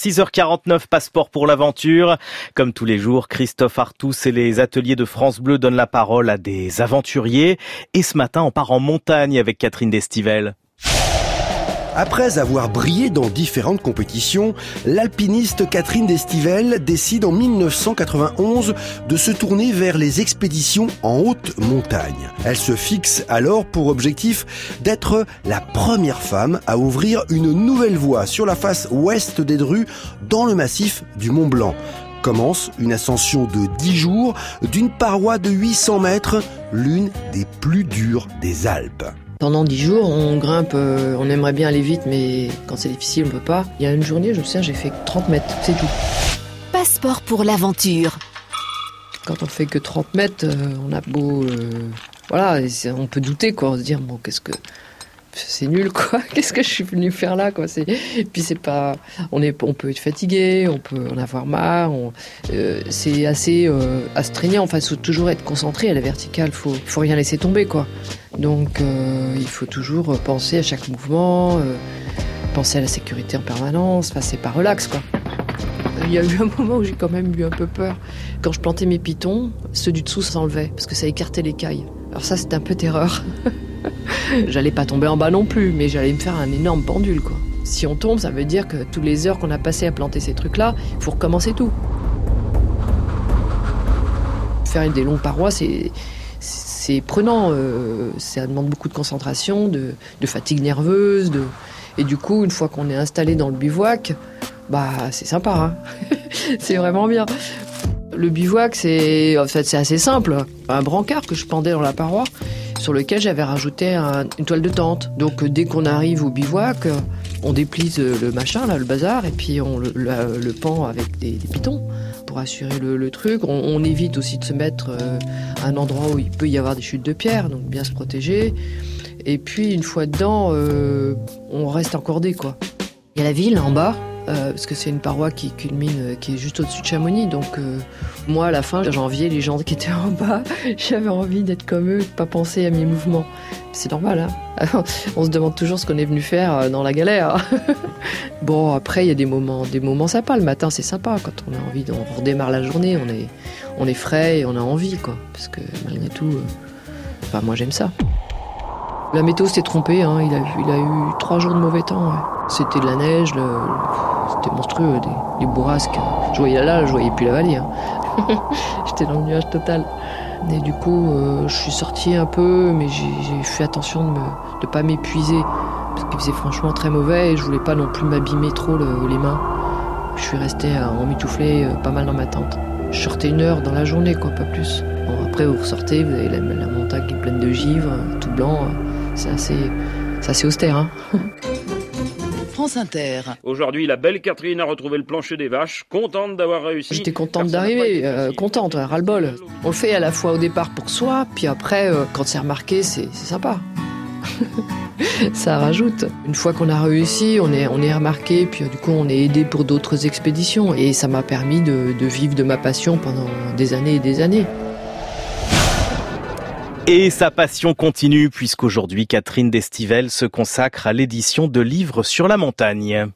6h49, passeport pour l'aventure. Comme tous les jours, Christophe Artous et les ateliers de France Bleu donnent la parole à des aventuriers. Et ce matin, on part en montagne avec Catherine Destivelle. Après avoir brillé dans différentes compétitions, l'alpiniste Catherine Destivelle décide en 1991 de se tourner vers les expéditions en haute montagne. Elle se fixe alors pour objectif d'être la première femme à ouvrir une nouvelle voie sur la face ouest des Drues dans le massif du Mont Blanc. Commence une ascension de 10 jours d'une paroi de 800 mètres, l'une des plus dures des Alpes. Pendant dix jours, on grimpe, euh, on aimerait bien aller vite, mais quand c'est difficile, on peut pas. Il y a une journée, je me souviens, j'ai fait 30 mètres, c'est tout. Passeport pour l'aventure. Quand on fait que 30 mètres, euh, on a beau... Euh, voilà, on peut douter, quoi, se dire, bon, qu'est-ce que c'est nul quoi. Qu'est-ce que je suis venu faire là quoi? C'est puis c'est pas on est on peut être fatigué, on peut en avoir marre. Euh, c'est assez euh, astreignant. Enfin, faut toujours être concentré à la verticale. Faut faut rien laisser tomber quoi. Donc euh, il faut toujours penser à chaque mouvement, euh, penser à la sécurité en permanence. Enfin, c'est pas relax quoi. Il y a eu un moment où j'ai quand même eu un peu peur. Quand je plantais mes pitons, ceux du dessous s'enlevaient parce que ça écartait l'écaille. Alors ça, c'était un peu terreur. j'allais pas tomber en bas non plus, mais j'allais me faire un énorme pendule, quoi. Si on tombe, ça veut dire que toutes les heures qu'on a passées à planter ces trucs-là, il faut recommencer tout. Faire des longues parois, c'est c'est prenant. Euh, ça demande beaucoup de concentration, de, fatigue nerveuse, de... et du coup, une fois qu'on est installé dans le bivouac, bah c'est sympa. Hein c'est vraiment bien. Le bivouac, c'est en fait c'est assez simple. Un brancard que je pendais dans la paroi sur lequel j'avais rajouté un, une toile de tente. Donc dès qu'on arrive au bivouac, on déplie le machin, là, le bazar, et puis on le, pend avec des, pitons pour assurer le, truc. On, évite aussi de se mettre euh, à un endroit où il peut y avoir des chutes de pierre, donc bien se protéger. Et puis une fois dedans, euh, on reste encordé quoi. Il y a la ville en bas, euh, parce que c'est une paroi qui culmine, euh, qui est juste au-dessus de Chamonix. Donc euh, moi, à la fin, j'enviais les gens qui étaient en bas. J'avais envie d'être comme eux, de pas penser à mes mouvements. C'est normal, hein On se demande toujours ce qu'on est venu faire dans la galère. bon, après, il y a des moments, des moments sympas. Le matin, c'est sympa quand on a envie, on redémarre la journée, on est, on est frais et on a envie, quoi. Parce que malgré tout, moi, j'aime ça. La météo s'est trompée, hein. il, a, eu trois jours de mauvais temps. C'était de la neige, c'était monstrueux, des, bourrasques. Je voyais là, je voyais plus la vallée. Hein. J'étais dans le nuage total. Et du coup, euh, je suis sortie un peu, mais j'ai fait attention de ne pas m'épuiser. Parce qu'il faisait franchement très mauvais et je voulais pas non plus m'abîmer trop le, les mains. Je suis restée en mitouflé euh, pas mal dans ma tente. Je sortais une heure dans la journée, quoi, pas plus. Bon, après, vous ressortez, vous avez la, la montagne qui est pleine de givre, tout blanc. C'est assez, assez austère. Hein France Inter. Aujourd'hui, la belle Catherine a retrouvé le plancher des vaches, contente d'avoir réussi. J'étais contente d'arriver, euh, contente, ras-le-bol. On le fait à la fois au départ pour soi, puis après, euh, quand c'est remarqué, c'est sympa. ça rajoute. Une fois qu'on a réussi, on est, remarqué, puis du coup on est aidé pour d'autres expéditions. Et ça m'a permis de, de vivre de ma passion pendant des années et des années. Et sa passion continue puisqu'aujourd'hui Catherine Destivelle se consacre à l'édition de livres sur la montagne.